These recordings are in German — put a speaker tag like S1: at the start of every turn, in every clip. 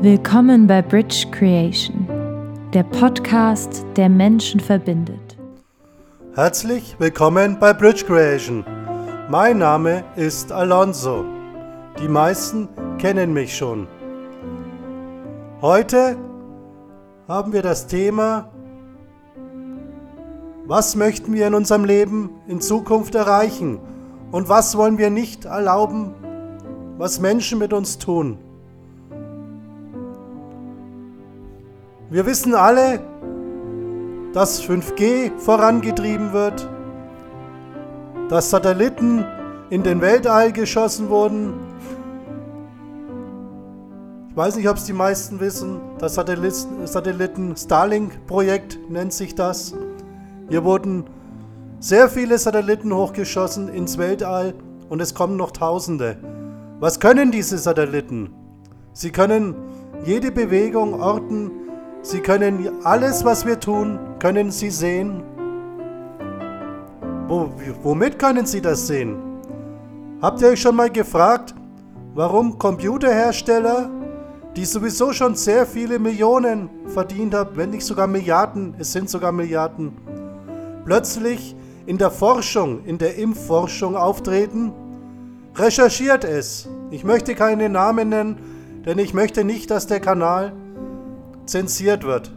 S1: Willkommen bei Bridge Creation, der Podcast, der Menschen verbindet.
S2: Herzlich willkommen bei Bridge Creation. Mein Name ist Alonso. Die meisten kennen mich schon. Heute haben wir das Thema, was möchten wir in unserem Leben in Zukunft erreichen und was wollen wir nicht erlauben, was Menschen mit uns tun. Wir wissen alle, dass 5G vorangetrieben wird, dass Satelliten in den Weltall geschossen wurden. Ich weiß nicht, ob es die meisten wissen, das Satelliten Starlink-Projekt nennt sich das. Hier wurden sehr viele Satelliten hochgeschossen ins Weltall und es kommen noch Tausende. Was können diese Satelliten? Sie können jede Bewegung orten, sie können alles, was wir tun, können sie sehen. Wo, womit können sie das sehen? Habt ihr euch schon mal gefragt, warum Computerhersteller, die sowieso schon sehr viele Millionen verdient haben, wenn nicht sogar Milliarden, es sind sogar Milliarden, plötzlich in der Forschung, in der Impfforschung auftreten? Recherchiert es. Ich möchte keine Namen nennen, denn ich möchte nicht, dass der Kanal zensiert wird.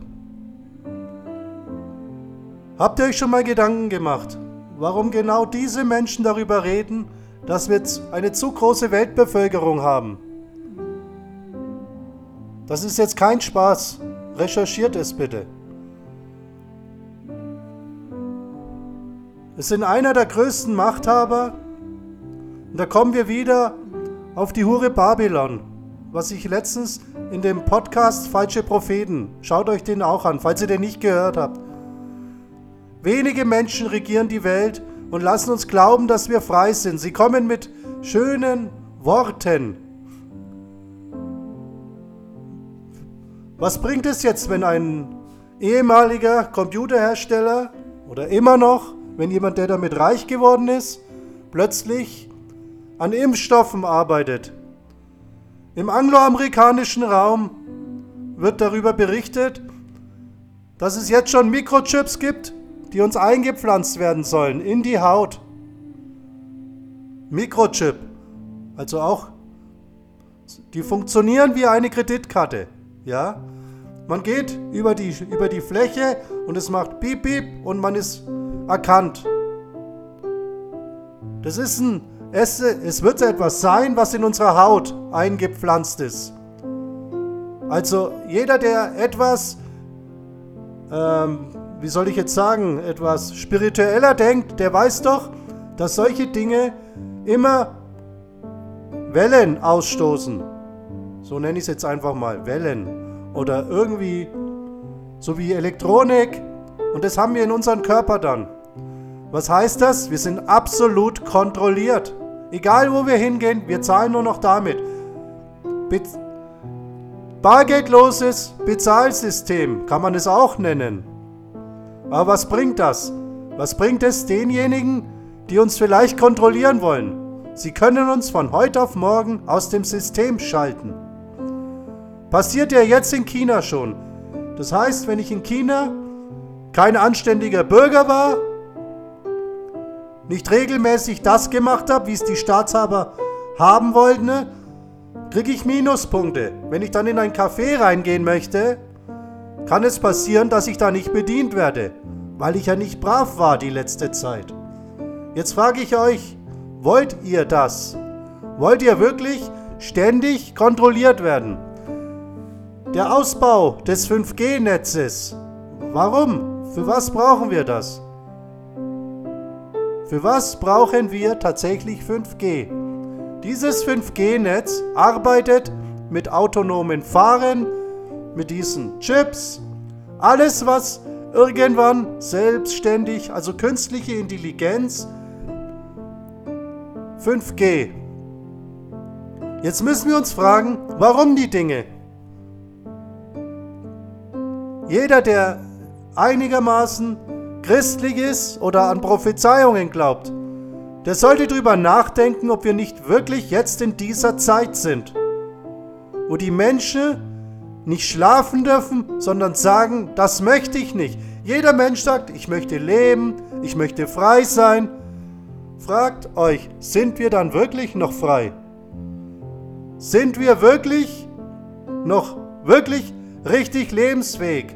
S2: Habt ihr euch schon mal Gedanken gemacht, warum genau diese Menschen darüber reden, dass wir eine zu große Weltbevölkerung haben? Das ist jetzt kein Spaß. Recherchiert es bitte. Es sind einer der größten Machthaber und da kommen wir wieder auf die Hure Babylon, was ich letztens in dem Podcast Falsche Propheten, schaut euch den auch an, falls ihr den nicht gehört habt. Wenige Menschen regieren die Welt und lassen uns glauben, dass wir frei sind. Sie kommen mit schönen Worten. Was bringt es jetzt, wenn ein ehemaliger Computerhersteller oder immer noch, wenn jemand, der damit reich geworden ist, plötzlich an Impfstoffen arbeitet. Im angloamerikanischen Raum wird darüber berichtet, dass es jetzt schon Mikrochips gibt, die uns eingepflanzt werden sollen in die Haut. Mikrochip, also auch, die funktionieren wie eine Kreditkarte, ja. Man geht über die, über die Fläche und es macht Piep, Piep und man ist erkannt. Das ist ein es, es wird etwas sein, was in unserer Haut eingepflanzt ist. Also jeder, der etwas, ähm, wie soll ich jetzt sagen, etwas spiritueller denkt, der weiß doch, dass solche Dinge immer Wellen ausstoßen. So nenne ich es jetzt einfach mal, Wellen. Oder irgendwie so wie Elektronik. Und das haben wir in unserem Körper dann. Was heißt das? Wir sind absolut kontrolliert. Egal wo wir hingehen, wir zahlen nur noch damit. Be Bargeldloses Bezahlsystem kann man es auch nennen. Aber was bringt das? Was bringt es denjenigen, die uns vielleicht kontrollieren wollen? Sie können uns von heute auf morgen aus dem System schalten. Passiert ja jetzt in China schon. Das heißt, wenn ich in China kein anständiger Bürger war, nicht regelmäßig das gemacht habe, wie es die Staatshaber haben wollten, ne, kriege ich Minuspunkte. Wenn ich dann in ein Café reingehen möchte, kann es passieren, dass ich da nicht bedient werde, weil ich ja nicht brav war die letzte Zeit. Jetzt frage ich euch, wollt ihr das? Wollt ihr wirklich ständig kontrolliert werden? Der Ausbau des 5G-Netzes. Warum? Für was brauchen wir das? Für was brauchen wir tatsächlich 5G? Dieses 5G-Netz arbeitet mit autonomen Fahren, mit diesen Chips, alles was irgendwann selbstständig, also künstliche Intelligenz, 5G. Jetzt müssen wir uns fragen, warum die Dinge? Jeder, der einigermaßen christlich ist oder an Prophezeiungen glaubt, der sollte darüber nachdenken, ob wir nicht wirklich jetzt in dieser Zeit sind, wo die Menschen nicht schlafen dürfen, sondern sagen, das möchte ich nicht. Jeder Mensch sagt, ich möchte leben, ich möchte frei sein. Fragt euch, sind wir dann wirklich noch frei? Sind wir wirklich noch wirklich richtig lebensfähig?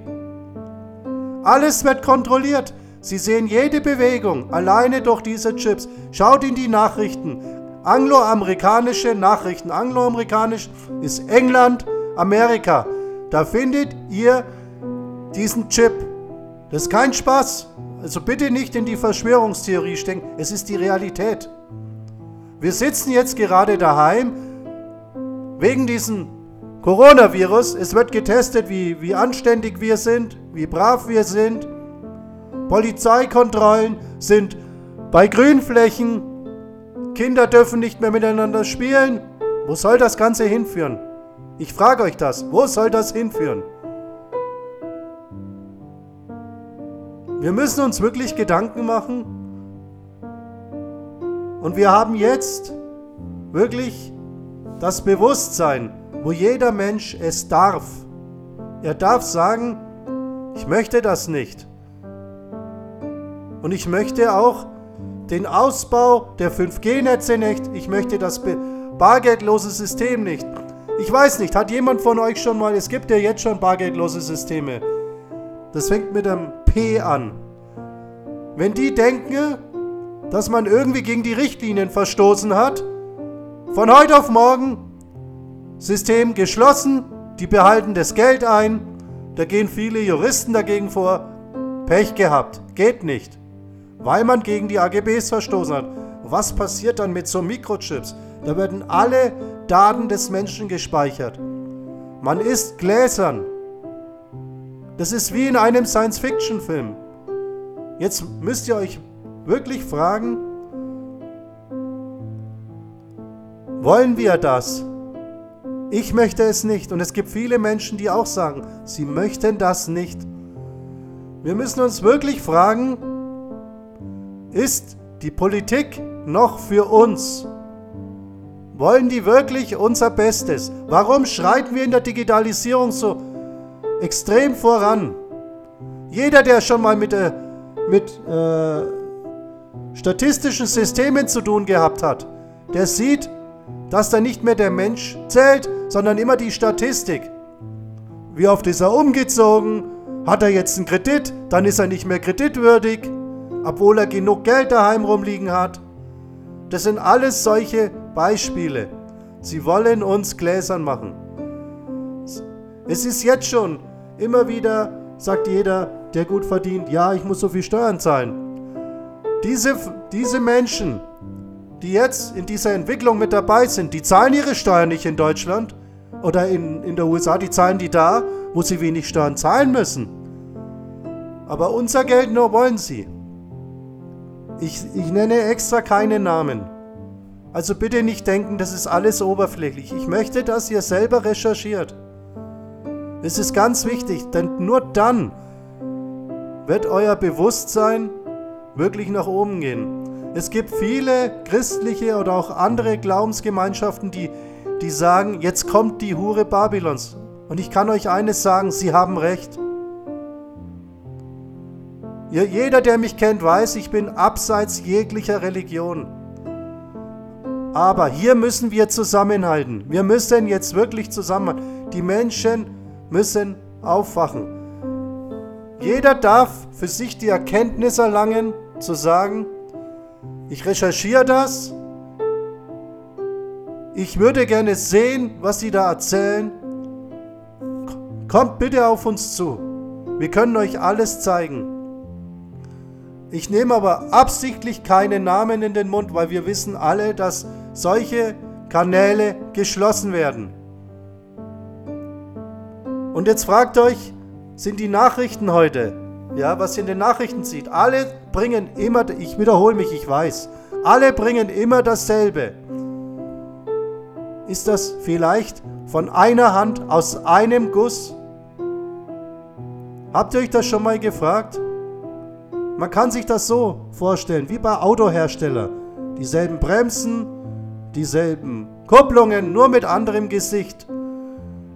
S2: Alles wird kontrolliert. Sie sehen jede Bewegung alleine durch diese Chips. Schaut in die Nachrichten. Angloamerikanische Nachrichten. Angloamerikanisch ist England, Amerika. Da findet ihr diesen Chip. Das ist kein Spaß. Also bitte nicht in die Verschwörungstheorie stecken. Es ist die Realität. Wir sitzen jetzt gerade daheim wegen diesem Coronavirus. Es wird getestet, wie, wie anständig wir sind, wie brav wir sind. Polizeikontrollen sind bei Grünflächen. Kinder dürfen nicht mehr miteinander spielen. Wo soll das Ganze hinführen? Ich frage euch das. Wo soll das hinführen? Wir müssen uns wirklich Gedanken machen. Und wir haben jetzt wirklich das Bewusstsein, wo jeder Mensch es darf. Er darf sagen, ich möchte das nicht. Und ich möchte auch den Ausbau der 5G-Netze nicht. Ich möchte das bargeldlose System nicht. Ich weiß nicht, hat jemand von euch schon mal, es gibt ja jetzt schon bargeldlose Systeme. Das fängt mit einem P an. Wenn die denken, dass man irgendwie gegen die Richtlinien verstoßen hat, von heute auf morgen System geschlossen, die behalten das Geld ein, da gehen viele Juristen dagegen vor. Pech gehabt, geht nicht, weil man gegen die AGBs verstoßen hat. Was passiert dann mit so Mikrochips? Da werden alle Daten des Menschen gespeichert. Man ist gläsern. Das ist wie in einem Science-Fiction-Film. Jetzt müsst ihr euch wirklich fragen, wollen wir das? Ich möchte es nicht. Und es gibt viele Menschen, die auch sagen, sie möchten das nicht. Wir müssen uns wirklich fragen, ist die Politik noch für uns? Wollen die wirklich unser Bestes? Warum schreiten wir in der Digitalisierung so extrem voran? Jeder, der schon mal mit, äh, mit äh, statistischen Systemen zu tun gehabt hat, der sieht, dass da nicht mehr der Mensch zählt, sondern immer die Statistik. Wie oft ist er umgezogen? Hat er jetzt einen Kredit? Dann ist er nicht mehr kreditwürdig, obwohl er genug Geld daheim rumliegen hat. Das sind alles solche Beispiele. Sie wollen uns gläsern machen. Es ist jetzt schon immer wieder, sagt jeder, der gut verdient, ja, ich muss so viel Steuern zahlen. Diese, diese Menschen, die jetzt in dieser Entwicklung mit dabei sind, die zahlen ihre Steuern nicht in Deutschland oder in, in der USA, die zahlen die da, wo sie wenig Steuern zahlen müssen. Aber unser Geld nur wollen sie. Ich, ich nenne extra keine Namen. Also bitte nicht denken, das ist alles oberflächlich. Ich möchte, dass ihr selber recherchiert. Es ist ganz wichtig, denn nur dann wird euer Bewusstsein wirklich nach oben gehen. Es gibt viele christliche oder auch andere Glaubensgemeinschaften, die, die sagen, jetzt kommt die Hure Babylons. Und ich kann euch eines sagen, sie haben recht. Jeder, der mich kennt, weiß, ich bin abseits jeglicher Religion. Aber hier müssen wir zusammenhalten. Wir müssen jetzt wirklich zusammenhalten. Die Menschen müssen aufwachen. Jeder darf für sich die Erkenntnis erlangen, zu sagen, ich recherchiere das. Ich würde gerne sehen, was Sie da erzählen. Kommt bitte auf uns zu. Wir können euch alles zeigen. Ich nehme aber absichtlich keine Namen in den Mund, weil wir wissen alle, dass solche Kanäle geschlossen werden. Und jetzt fragt euch, sind die Nachrichten heute, ja, was ihr in den Nachrichten sieht, alle bringen immer, ich wiederhole mich, ich weiß, alle bringen immer dasselbe. Ist das vielleicht von einer Hand aus einem Guss? Habt ihr euch das schon mal gefragt? Man kann sich das so vorstellen, wie bei Autoherstellern. Dieselben Bremsen, dieselben Kupplungen, nur mit anderem Gesicht.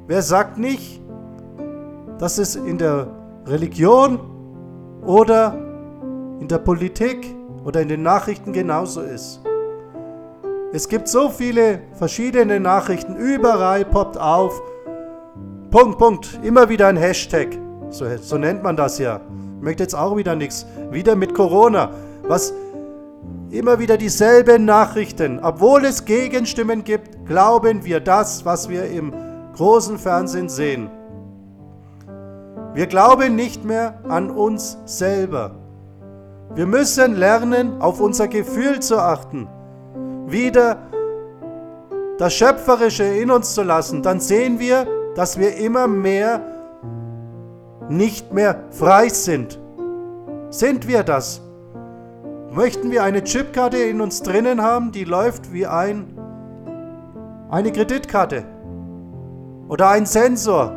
S2: Wer sagt nicht, dass es in der Religion oder in der Politik oder in den Nachrichten genauso ist. Es gibt so viele verschiedene Nachrichten, überall poppt auf. Punkt, Punkt, immer wieder ein Hashtag. So, so nennt man das ja. Möchte jetzt auch wieder nichts. Wieder mit Corona. Was immer wieder dieselben Nachrichten. Obwohl es Gegenstimmen gibt, glauben wir das, was wir im großen Fernsehen sehen. Wir glauben nicht mehr an uns selber. Wir müssen lernen, auf unser Gefühl zu achten, wieder das Schöpferische in uns zu lassen. Dann sehen wir, dass wir immer mehr nicht mehr frei sind. Sind wir das? Möchten wir eine Chipkarte in uns drinnen haben, die läuft wie ein, eine Kreditkarte oder ein Sensor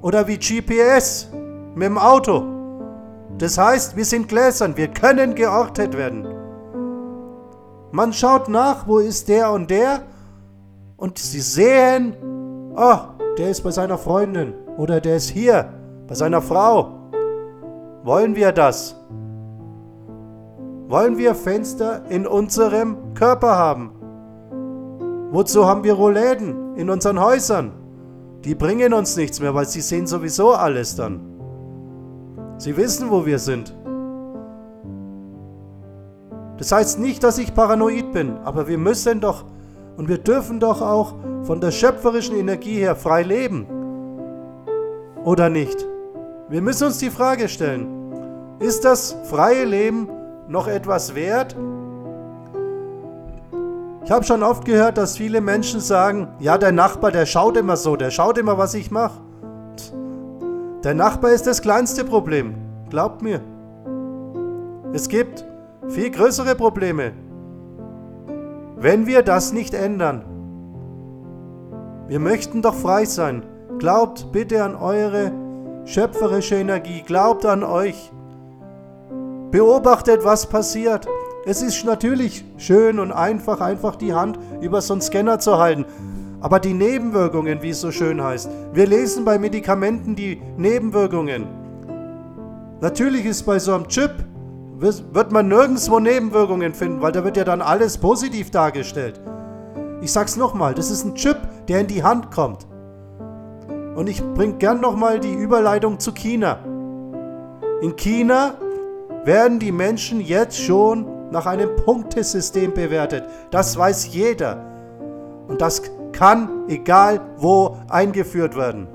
S2: oder wie GPS mit dem Auto. Das heißt, wir sind gläsern, wir können geortet werden. Man schaut nach, wo ist der und der und sie sehen, oh, der ist bei seiner Freundin oder der ist hier bei seiner Frau. Wollen wir das? Wollen wir Fenster in unserem Körper haben? Wozu haben wir Roläden in unseren Häusern? Die bringen uns nichts mehr, weil sie sehen sowieso alles dann. Sie wissen, wo wir sind. Das heißt nicht, dass ich paranoid bin, aber wir müssen doch und wir dürfen doch auch von der schöpferischen Energie her frei leben. Oder nicht? Wir müssen uns die Frage stellen, ist das freie Leben noch etwas wert? Ich habe schon oft gehört, dass viele Menschen sagen, ja, der Nachbar, der schaut immer so, der schaut immer, was ich mache. Der Nachbar ist das kleinste Problem, glaubt mir. Es gibt viel größere Probleme, wenn wir das nicht ändern. Wir möchten doch frei sein. Glaubt bitte an eure schöpferische Energie, glaubt an euch. Beobachtet, was passiert. Es ist natürlich schön und einfach, einfach die Hand über so einen Scanner zu halten. Aber die Nebenwirkungen, wie es so schön heißt, wir lesen bei Medikamenten die Nebenwirkungen. Natürlich ist bei so einem Chip, wird man nirgendwo Nebenwirkungen finden, weil da wird ja dann alles positiv dargestellt. Ich sag's nochmal, das ist ein Chip, der in die Hand kommt. Und ich bringe gern nochmal die Überleitung zu China. In China werden die Menschen jetzt schon nach einem Punktesystem bewertet. Das weiß jeder. Und das kann, egal wo, eingeführt werden.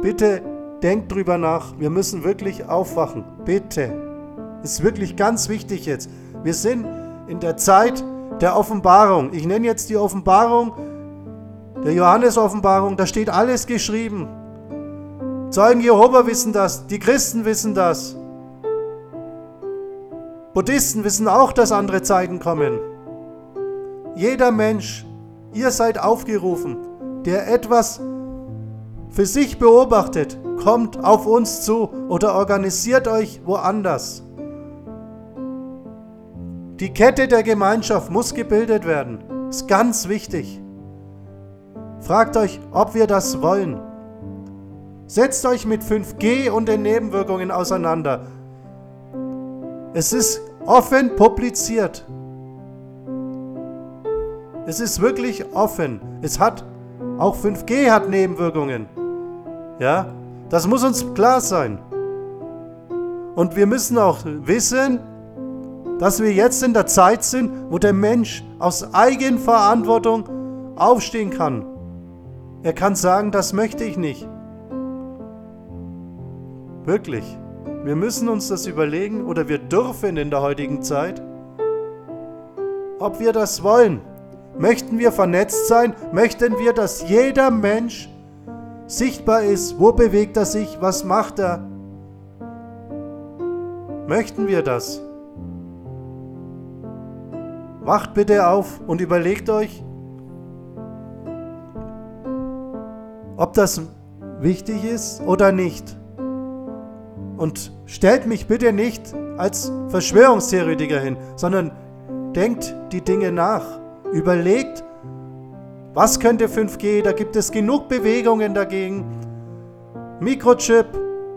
S2: Bitte denkt drüber nach. Wir müssen wirklich aufwachen. Bitte. Ist wirklich ganz wichtig jetzt. Wir sind in der Zeit der Offenbarung. Ich nenne jetzt die Offenbarung, der Johannes-Offenbarung. Da steht alles geschrieben. Zeugen Jehova wissen das. Die Christen wissen das. Buddhisten wissen auch, dass andere Zeiten kommen. Jeder Mensch, ihr seid aufgerufen, der etwas für sich beobachtet, kommt auf uns zu oder organisiert euch woanders. Die Kette der Gemeinschaft muss gebildet werden. Ist ganz wichtig. Fragt euch, ob wir das wollen. Setzt euch mit 5G und den Nebenwirkungen auseinander. Es ist offen publiziert. Es ist wirklich offen. Es hat auch 5G hat Nebenwirkungen. Ja, das muss uns klar sein. Und wir müssen auch wissen, dass wir jetzt in der Zeit sind, wo der Mensch aus Eigenverantwortung aufstehen kann. Er kann sagen, das möchte ich nicht. Wirklich. Wir müssen uns das überlegen oder wir dürfen in der heutigen Zeit, ob wir das wollen. Möchten wir vernetzt sein? Möchten wir, dass jeder Mensch sichtbar ist? Wo bewegt er sich? Was macht er? Möchten wir das? Wacht bitte auf und überlegt euch, ob das wichtig ist oder nicht. Und stellt mich bitte nicht als Verschwörungstheoretiker hin, sondern denkt die Dinge nach. Überlegt, Was könnte 5G? Da gibt es genug Bewegungen dagegen. Mikrochip,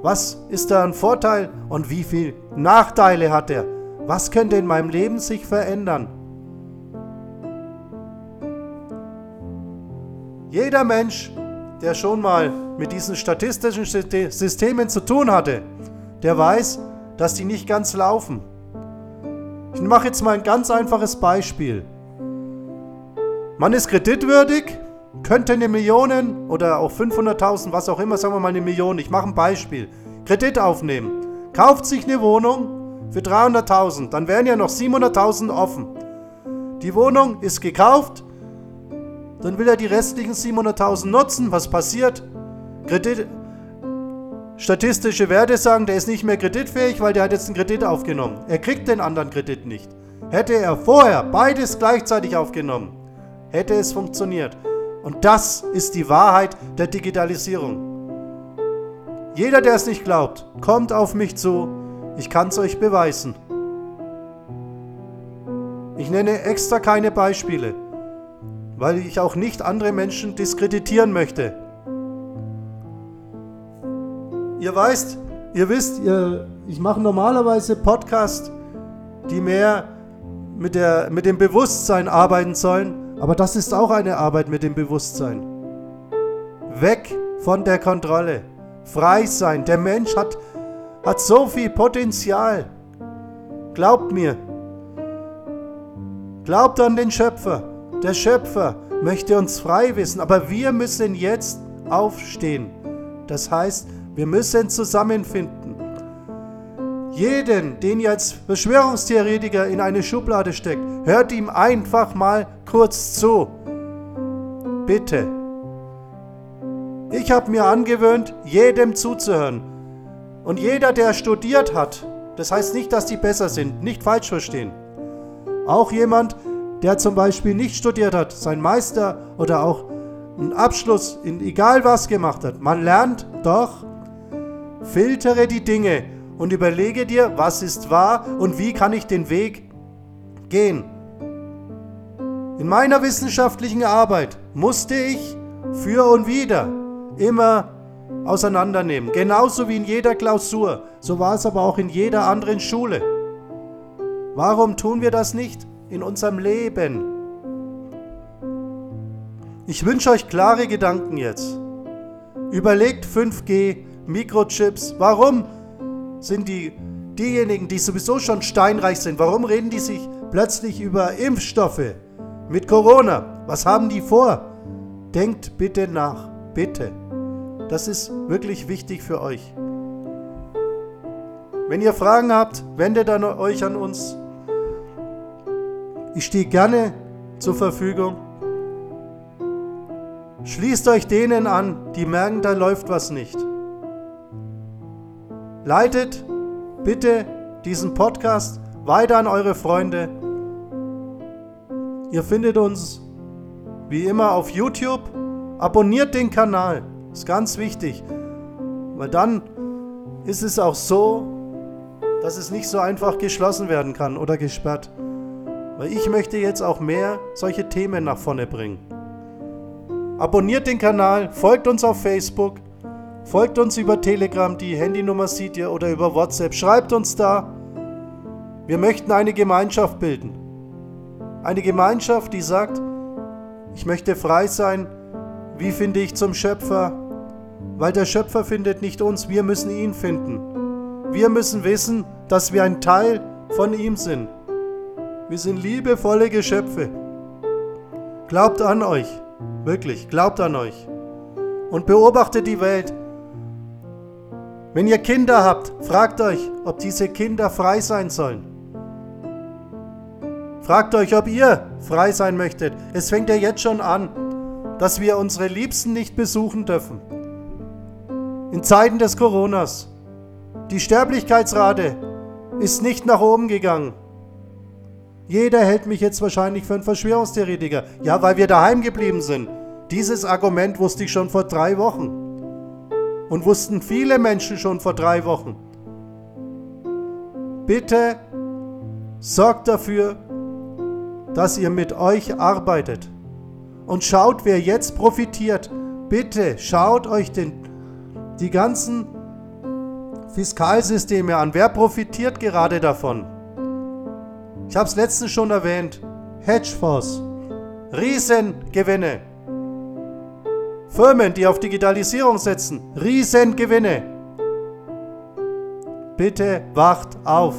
S2: was ist da ein Vorteil und wie viele Nachteile hat er? Was könnte in meinem Leben sich verändern? Jeder Mensch, der schon mal mit diesen statistischen Systemen zu tun hatte, der weiß, dass die nicht ganz laufen. Ich mache jetzt mal ein ganz einfaches Beispiel. Man ist kreditwürdig, könnte eine Million oder auch 500.000, was auch immer, sagen wir mal eine Million, ich mache ein Beispiel, Kredit aufnehmen, kauft sich eine Wohnung für 300.000, dann wären ja noch 700.000 offen. Die Wohnung ist gekauft, dann will er die restlichen 700.000 nutzen. Was passiert? Kredit, statistische Werte sagen, der ist nicht mehr kreditfähig, weil der hat jetzt einen Kredit aufgenommen. Er kriegt den anderen Kredit nicht. Hätte er vorher beides gleichzeitig aufgenommen, hätte es funktioniert. Und das ist die Wahrheit der Digitalisierung. Jeder, der es nicht glaubt, kommt auf mich zu. Ich kann es euch beweisen. Ich nenne extra keine Beispiele, weil ich auch nicht andere Menschen diskreditieren möchte. Ihr weißt, ihr wisst, ihr, ich mache normalerweise Podcasts, die mehr mit, der, mit dem Bewusstsein arbeiten sollen, aber das ist auch eine Arbeit mit dem Bewusstsein. Weg von der Kontrolle, frei sein. Der Mensch hat, hat so viel Potenzial. Glaubt mir. Glaubt an den Schöpfer. Der Schöpfer möchte uns frei wissen, aber wir müssen jetzt aufstehen. Das heißt, wir müssen zusammenfinden. Jeden, den ihr als Verschwörungstheoretiker in eine Schublade steckt, hört ihm einfach mal kurz zu. Bitte. Ich habe mir angewöhnt, jedem zuzuhören. Und jeder, der studiert hat, das heißt nicht, dass die besser sind, nicht falsch verstehen. Auch jemand, der zum Beispiel nicht studiert hat, sein Meister oder auch einen Abschluss in egal was gemacht hat. Man lernt doch Filtere die Dinge und überlege dir, was ist wahr und wie kann ich den Weg gehen. In meiner wissenschaftlichen Arbeit musste ich für und wieder immer auseinandernehmen. Genauso wie in jeder Klausur. So war es aber auch in jeder anderen Schule. Warum tun wir das nicht in unserem Leben? Ich wünsche euch klare Gedanken jetzt. Überlegt 5G Mikrochips. Warum sind die diejenigen, die sowieso schon steinreich sind, warum reden die sich plötzlich über Impfstoffe mit Corona? Was haben die vor? Denkt bitte nach, bitte. Das ist wirklich wichtig für euch. Wenn ihr Fragen habt, wendet an euch an uns. Ich stehe gerne zur Verfügung. Schließt euch denen an, die merken, da läuft was nicht. Leitet bitte diesen Podcast weiter an eure Freunde. Ihr findet uns wie immer auf YouTube. Abonniert den Kanal, ist ganz wichtig, weil dann ist es auch so, dass es nicht so einfach geschlossen werden kann oder gesperrt. Weil ich möchte jetzt auch mehr solche Themen nach vorne bringen. Abonniert den Kanal, folgt uns auf Facebook. Folgt uns über Telegram, die Handynummer seht ihr, oder über WhatsApp. Schreibt uns da. Wir möchten eine Gemeinschaft bilden. Eine Gemeinschaft, die sagt, ich möchte frei sein. Wie finde ich zum Schöpfer? Weil der Schöpfer findet nicht uns, wir müssen ihn finden. Wir müssen wissen, dass wir ein Teil von ihm sind. Wir sind liebevolle Geschöpfe. Glaubt an euch, wirklich, glaubt an euch. Und beobachtet die Welt. Wenn ihr Kinder habt, fragt euch, ob diese Kinder frei sein sollen. Fragt euch, ob ihr frei sein möchtet. Es fängt ja jetzt schon an, dass wir unsere Liebsten nicht besuchen dürfen. In Zeiten des Coronas. Die Sterblichkeitsrate ist nicht nach oben gegangen. Jeder hält mich jetzt wahrscheinlich für einen Verschwörungstheoretiker. Ja, weil wir daheim geblieben sind. Dieses Argument wusste ich schon vor drei Wochen und wussten viele Menschen schon vor drei Wochen. Bitte sorgt dafür, dass ihr mit euch arbeitet und schaut, wer jetzt profitiert. Bitte schaut euch den, die ganzen Fiskalsysteme an. Wer profitiert gerade davon? Ich habe es letztens schon erwähnt. Hedgefonds. Riesengewinne. Firmen, die auf Digitalisierung setzen. Riesengewinne. Bitte wacht auf.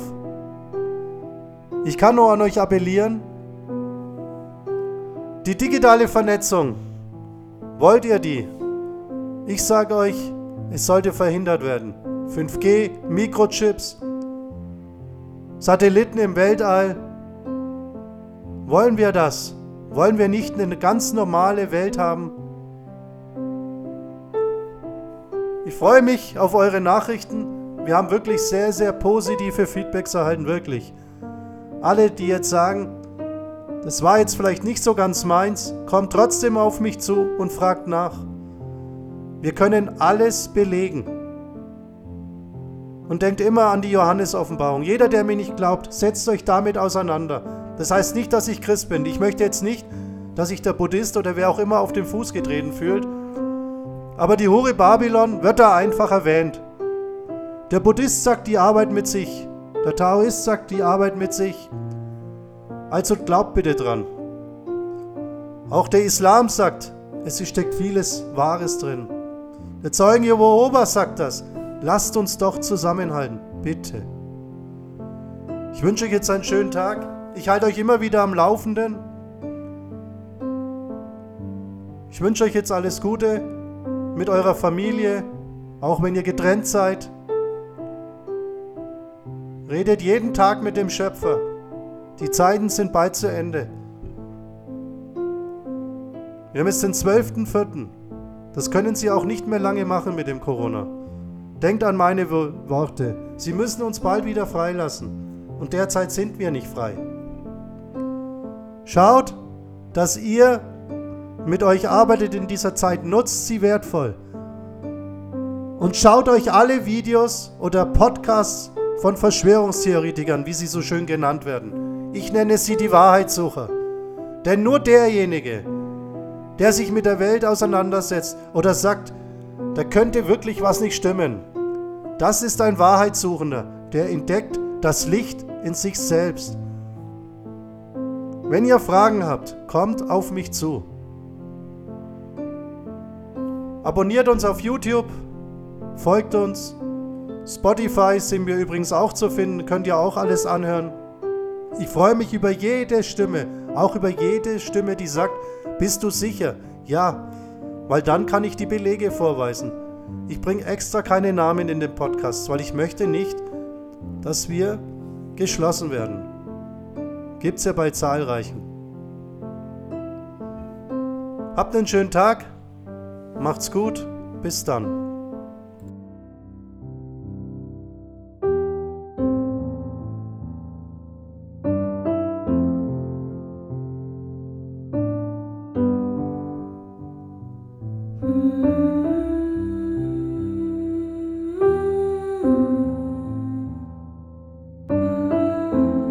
S2: Ich kann nur an euch appellieren. Die digitale Vernetzung. Wollt ihr die? Ich sage euch, es sollte verhindert werden. 5G, Mikrochips, Satelliten im Weltall. Wollen wir das? Wollen wir nicht eine ganz normale Welt haben? Ich freue mich auf eure Nachrichten. Wir haben wirklich sehr, sehr positive Feedbacks erhalten, wirklich. Alle, die jetzt sagen, das war jetzt vielleicht nicht so ganz meins, kommt trotzdem auf mich zu und fragt nach. Wir können alles belegen. Und denkt immer an die Johannes-Offenbarung. Jeder, der mir nicht glaubt, setzt euch damit auseinander. Das heißt nicht, dass ich Christ bin. Ich möchte jetzt nicht, dass sich der Buddhist oder wer auch immer auf den Fuß getreten fühlt. Aber die Hure Babylon wird da einfach erwähnt. Der Buddhist sagt die Arbeit mit sich. Der Taoist sagt die Arbeit mit sich. Also glaubt bitte dran. Auch der Islam sagt, es steckt vieles Wahres drin. Der Zeugen Jehovas sagt das. Lasst uns doch zusammenhalten, bitte. Ich wünsche euch jetzt einen schönen Tag. Ich halte euch immer wieder am Laufenden. Ich wünsche euch jetzt alles Gute mit eurer Familie, auch wenn ihr getrennt seid. Redet jeden Tag mit dem Schöpfer. Die Zeiten sind bald zu Ende. Wir haben jetzt den 12.04. Das können Sie auch nicht mehr lange machen mit dem Corona. Denkt an meine Worte. Sie müssen uns bald wieder freilassen. Und derzeit sind wir nicht frei. Schaut, dass ihr mit euch arbeitet in dieser Zeit. Nutzt sie wertvoll. Und schaut euch alle Videos oder Podcasts von Verschwörungstheoretikern, wie sie so schön genannt werden. Ich nenne sie die Wahrheitssucher. Denn nur derjenige, der sich mit der Welt auseinandersetzt oder sagt, da könnte wirklich was nicht stimmen. Das ist ein Wahrheitssuchender, der entdeckt das Licht in sich selbst. Wenn ihr Fragen habt, kommt auf mich zu. Abonniert uns auf YouTube, folgt uns. Spotify sind wir übrigens auch zu finden, könnt ihr auch alles anhören. Ich freue mich über jede Stimme, auch über jede Stimme, die sagt, bist du sicher? Ja, weil dann kann ich die Belege vorweisen. Ich bringe extra keine Namen in den Podcast, weil ich möchte nicht, dass wir geschlossen werden. Gibt's ja bei zahlreichen. Habt einen schönen Tag, macht's gut, bis dann.